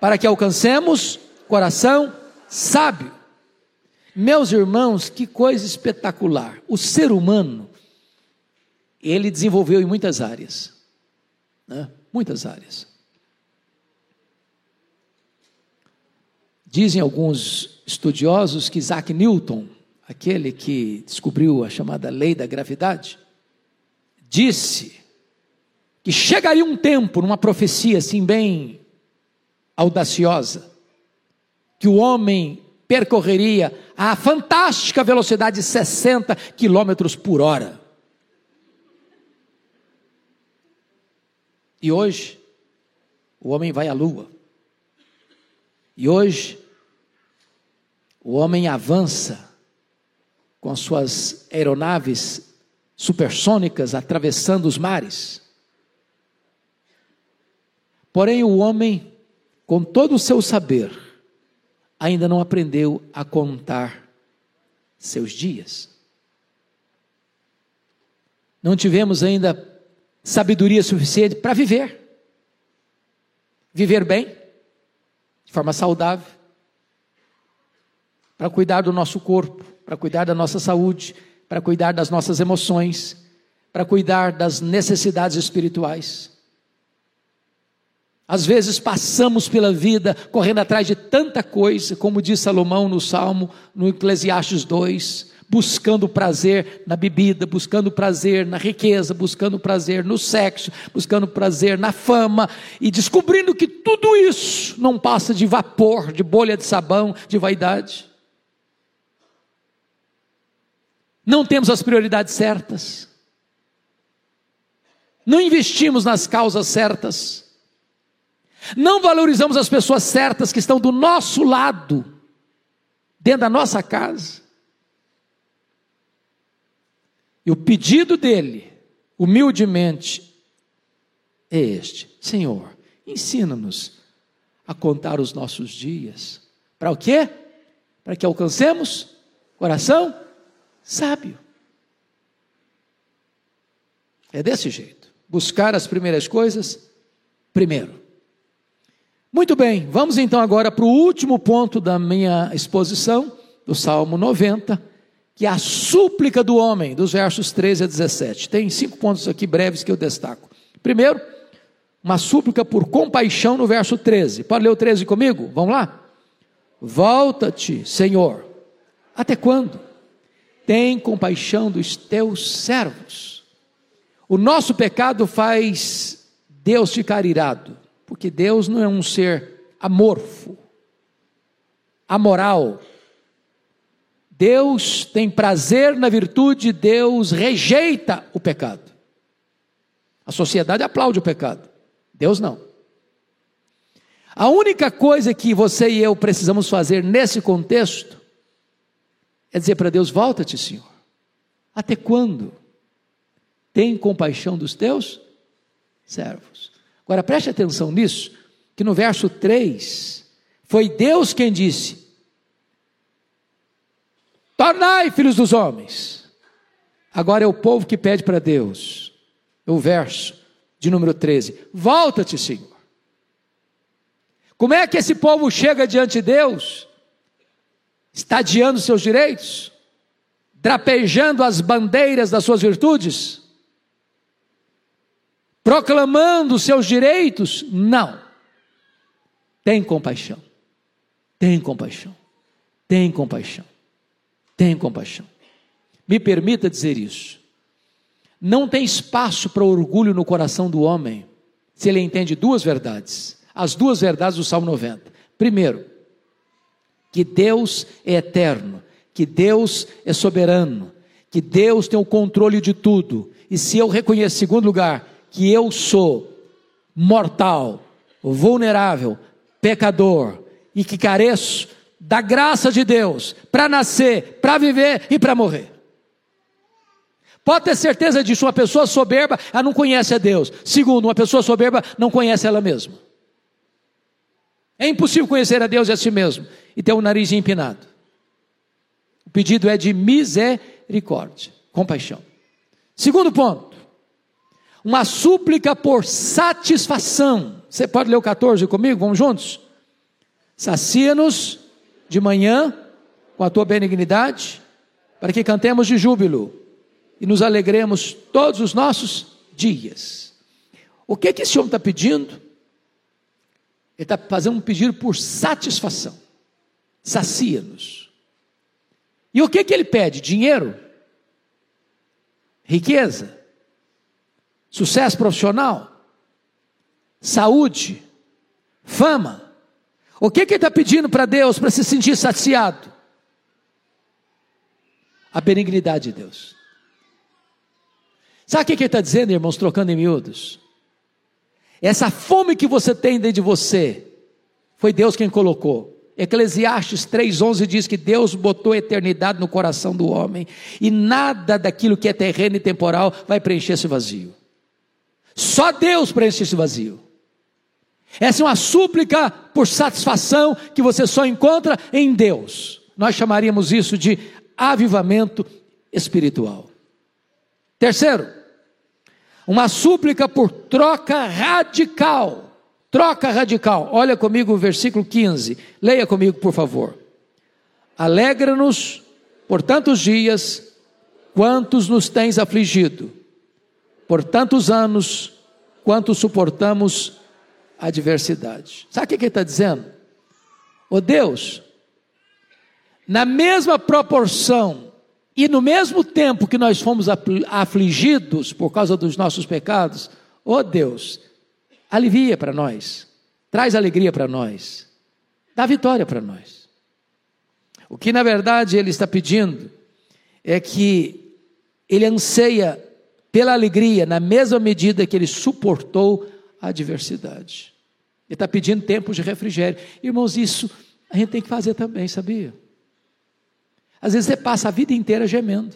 para que alcancemos coração sábio. Meus irmãos, que coisa espetacular. O ser humano, ele desenvolveu em muitas áreas, né? muitas áreas. Dizem alguns estudiosos que Isaac Newton aquele que descobriu a chamada lei da gravidade, disse que chegaria um tempo, numa profecia assim bem audaciosa, que o homem percorreria a fantástica velocidade de 60 quilômetros por hora. E hoje, o homem vai à lua. E hoje, o homem avança com as suas aeronaves supersônicas atravessando os mares. Porém, o homem, com todo o seu saber, ainda não aprendeu a contar seus dias. Não tivemos ainda sabedoria suficiente para viver. Viver bem, de forma saudável, para cuidar do nosso corpo, para cuidar da nossa saúde, para cuidar das nossas emoções, para cuidar das necessidades espirituais. Às vezes passamos pela vida correndo atrás de tanta coisa, como diz Salomão no Salmo, no Eclesiastes 2, buscando prazer na bebida, buscando prazer na riqueza, buscando prazer no sexo, buscando prazer na fama e descobrindo que tudo isso não passa de vapor, de bolha de sabão, de vaidade. Não temos as prioridades certas, não investimos nas causas certas, não valorizamos as pessoas certas que estão do nosso lado, dentro da nossa casa. E o pedido dele, humildemente, é este: Senhor, ensina-nos a contar os nossos dias. Para o quê? Para que alcancemos coração sábio. É desse jeito. Buscar as primeiras coisas primeiro. Muito bem, vamos então agora para o último ponto da minha exposição, do Salmo 90, que é a súplica do homem, dos versos 13 a 17. Tem cinco pontos aqui breves que eu destaco. Primeiro, uma súplica por compaixão no verso 13. Pode ler o 13 comigo? Vamos lá? Volta-te, Senhor. Até quando? Tem compaixão dos teus servos. O nosso pecado faz Deus ficar irado, porque Deus não é um ser amorfo, amoral. Deus tem prazer na virtude, Deus rejeita o pecado. A sociedade aplaude o pecado. Deus não. A única coisa que você e eu precisamos fazer nesse contexto é dizer para Deus: volta-te, Senhor. Até quando? Tem compaixão dos teus servos. Agora preste atenção nisso, que no verso 3, foi Deus quem disse: Tornai, filhos dos homens. Agora é o povo que pede para Deus. O verso de número 13: Volta-te, Senhor. Como é que esse povo chega diante de Deus? Estadiando seus direitos? Drapejando as bandeiras das suas virtudes? Proclamando seus direitos? Não. Tem compaixão. Tem compaixão. Tem compaixão. Tem compaixão. Me permita dizer isso. Não tem espaço para orgulho no coração do homem se ele entende duas verdades. As duas verdades do Salmo 90. Primeiro, que Deus é eterno, que Deus é soberano, que Deus tem o controle de tudo. E se eu reconheço, segundo lugar, que eu sou mortal, vulnerável, pecador e que careço da graça de Deus para nascer, para viver e para morrer. Pode ter certeza disso, uma pessoa soberba, ela não conhece a Deus. Segundo, uma pessoa soberba não conhece ela mesma. É impossível conhecer a Deus e a si mesmo e ter o nariz empinado. O pedido é de misericórdia, compaixão. Segundo ponto, uma súplica por satisfação. Você pode ler o 14 comigo? Vamos juntos? Sacia-nos de manhã com a tua benignidade, para que cantemos de júbilo e nos alegremos todos os nossos dias. O que, que esse homem está pedindo? Ele está fazendo um pedido por satisfação. Sacia-nos. E o que, que ele pede? Dinheiro? Riqueza? Sucesso profissional? Saúde? Fama? O que, que ele está pedindo para Deus para se sentir saciado? A benignidade de Deus. Sabe o que ele está dizendo, irmãos, trocando em miúdos? Essa fome que você tem dentro de você, foi Deus quem colocou. Eclesiastes 3,11 diz que Deus botou a eternidade no coração do homem, e nada daquilo que é terreno e temporal vai preencher esse vazio. Só Deus preenche esse vazio. Essa é uma súplica por satisfação que você só encontra em Deus. Nós chamaríamos isso de avivamento espiritual. Terceiro, uma súplica por troca radical. Troca radical. Olha comigo o versículo 15. Leia comigo, por favor. Alegra-nos por tantos dias quantos nos tens afligido, por tantos anos quanto suportamos adversidade. Sabe o que ele está dizendo? Ô oh Deus, na mesma proporção e no mesmo tempo que nós fomos afligidos por causa dos nossos pecados, ó oh Deus, alivia para nós, traz alegria para nós, dá vitória para nós. O que na verdade ele está pedindo é que ele anseia pela alegria na mesma medida que ele suportou a adversidade. Ele está pedindo tempo de refrigério. Irmãos, isso a gente tem que fazer também, sabia? Às vezes você passa a vida inteira gemendo,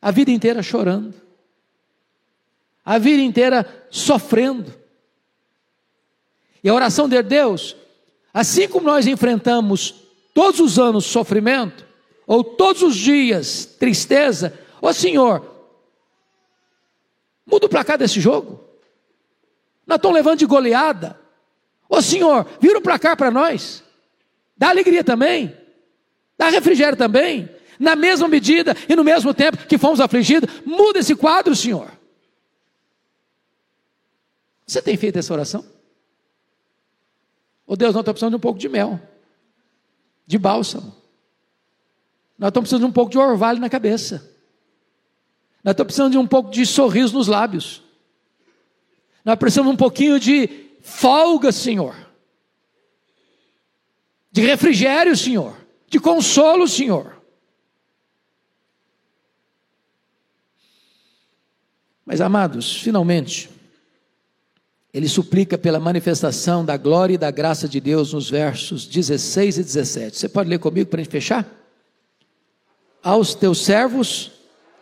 a vida inteira chorando, a vida inteira sofrendo. E a oração de Deus, assim como nós enfrentamos todos os anos sofrimento, ou todos os dias tristeza, ô Senhor, muda o placar desse jogo. Nós estamos levando de goleada. Ô Senhor, vira o placar para nós. Dá alegria também. Dá refrigério também. Na mesma medida e no mesmo tempo que fomos afligidos, muda esse quadro, Senhor. Você tem feito essa oração? Ô Deus, nós estamos precisando de um pouco de mel, de bálsamo. Nós estamos precisando de um pouco de orvalho na cabeça. Nós estamos precisando de um pouco de sorriso nos lábios. Nós precisamos um pouquinho de folga, Senhor. De refrigério, Senhor. De consolo, Senhor. Mas, amados, finalmente, ele suplica pela manifestação da glória e da graça de Deus nos versos 16 e 17. Você pode ler comigo para a gente fechar? Aos teus servos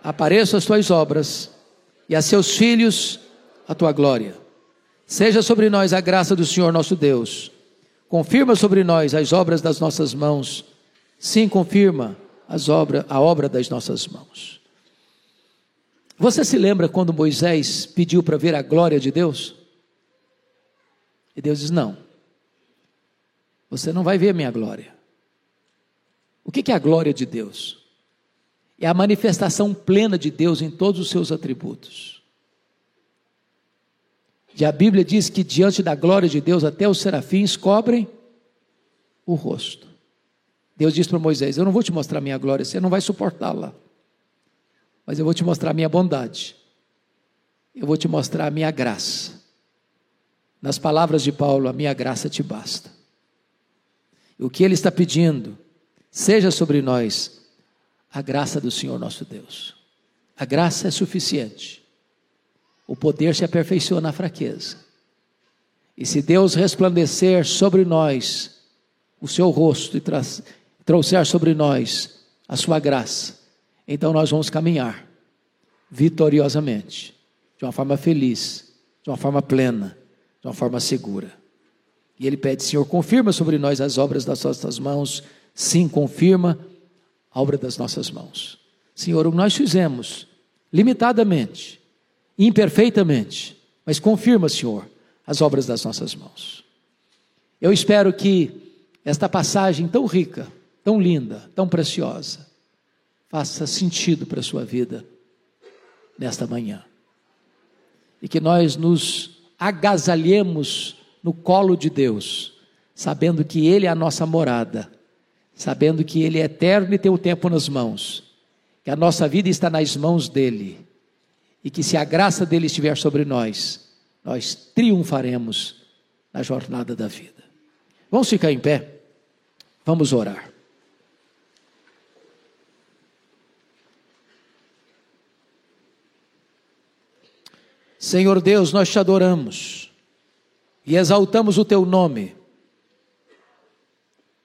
apareçam as tuas obras, e a seus filhos a tua glória. Seja sobre nós a graça do Senhor nosso Deus. Confirma sobre nós as obras das nossas mãos. Sim, confirma as obra, a obra das nossas mãos. Você se lembra quando Moisés pediu para ver a glória de Deus? E Deus diz: Não, você não vai ver a minha glória. O que é a glória de Deus? É a manifestação plena de Deus em todos os seus atributos. E a Bíblia diz que diante da glória de Deus, até os serafins cobrem o rosto. Deus diz para Moisés: Eu não vou te mostrar minha glória, você não vai suportá-la. Mas eu vou te mostrar minha bondade. Eu vou te mostrar a minha graça. Nas palavras de Paulo, a minha graça te basta. O que ele está pedindo, seja sobre nós a graça do Senhor nosso Deus. A graça é suficiente. O poder se aperfeiçoa na fraqueza. E se Deus resplandecer sobre nós o seu rosto e trouxer sobre nós a sua graça, então nós vamos caminhar vitoriosamente, de uma forma feliz, de uma forma plena, de uma forma segura. E ele pede, Senhor, confirma sobre nós as obras das nossas mãos. Sim, confirma a obra das nossas mãos. Senhor, o que nós fizemos, limitadamente, imperfeitamente, mas confirma, Senhor, as obras das nossas mãos. Eu espero que esta passagem tão rica, tão linda, tão preciosa, faça sentido para a sua vida nesta manhã. E que nós nos agasalhemos no colo de Deus, sabendo que Ele é a nossa morada, sabendo que Ele é eterno e tem o tempo nas mãos, que a nossa vida está nas mãos dEle e que se a graça dele estiver sobre nós, nós triunfaremos na jornada da vida. Vamos ficar em pé, vamos orar. Senhor Deus, nós te adoramos e exaltamos o teu nome,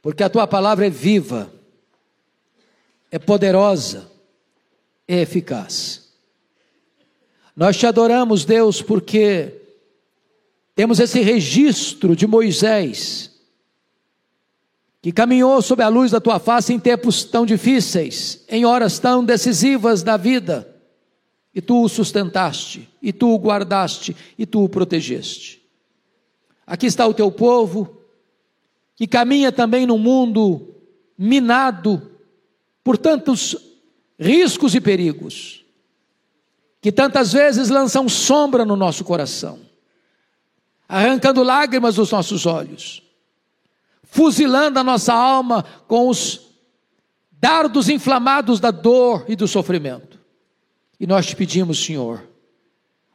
porque a tua palavra é viva, é poderosa, é eficaz. Nós te adoramos, Deus, porque temos esse registro de Moisés, que caminhou sob a luz da tua face em tempos tão difíceis, em horas tão decisivas da vida, e tu o sustentaste, e tu o guardaste, e tu o protegeste. Aqui está o teu povo, que caminha também num mundo minado por tantos riscos e perigos que tantas vezes lançam sombra no nosso coração, arrancando lágrimas dos nossos olhos, fuzilando a nossa alma com os dardos inflamados da dor e do sofrimento. E nós te pedimos, Senhor,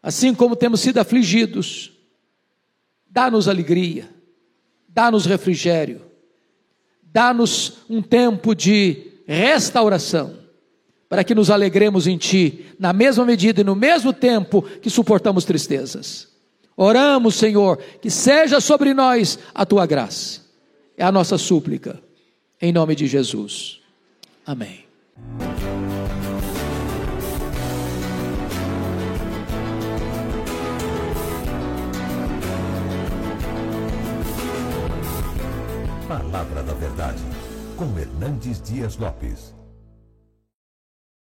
assim como temos sido afligidos, dá-nos alegria, dá-nos refrigério, dá-nos um tempo de restauração, para que nos alegremos em Ti, na mesma medida e no mesmo tempo que suportamos tristezas. Oramos, Senhor, que seja sobre nós a Tua graça. É a nossa súplica, em nome de Jesus. Amém. Com Hernandes Dias Lopes.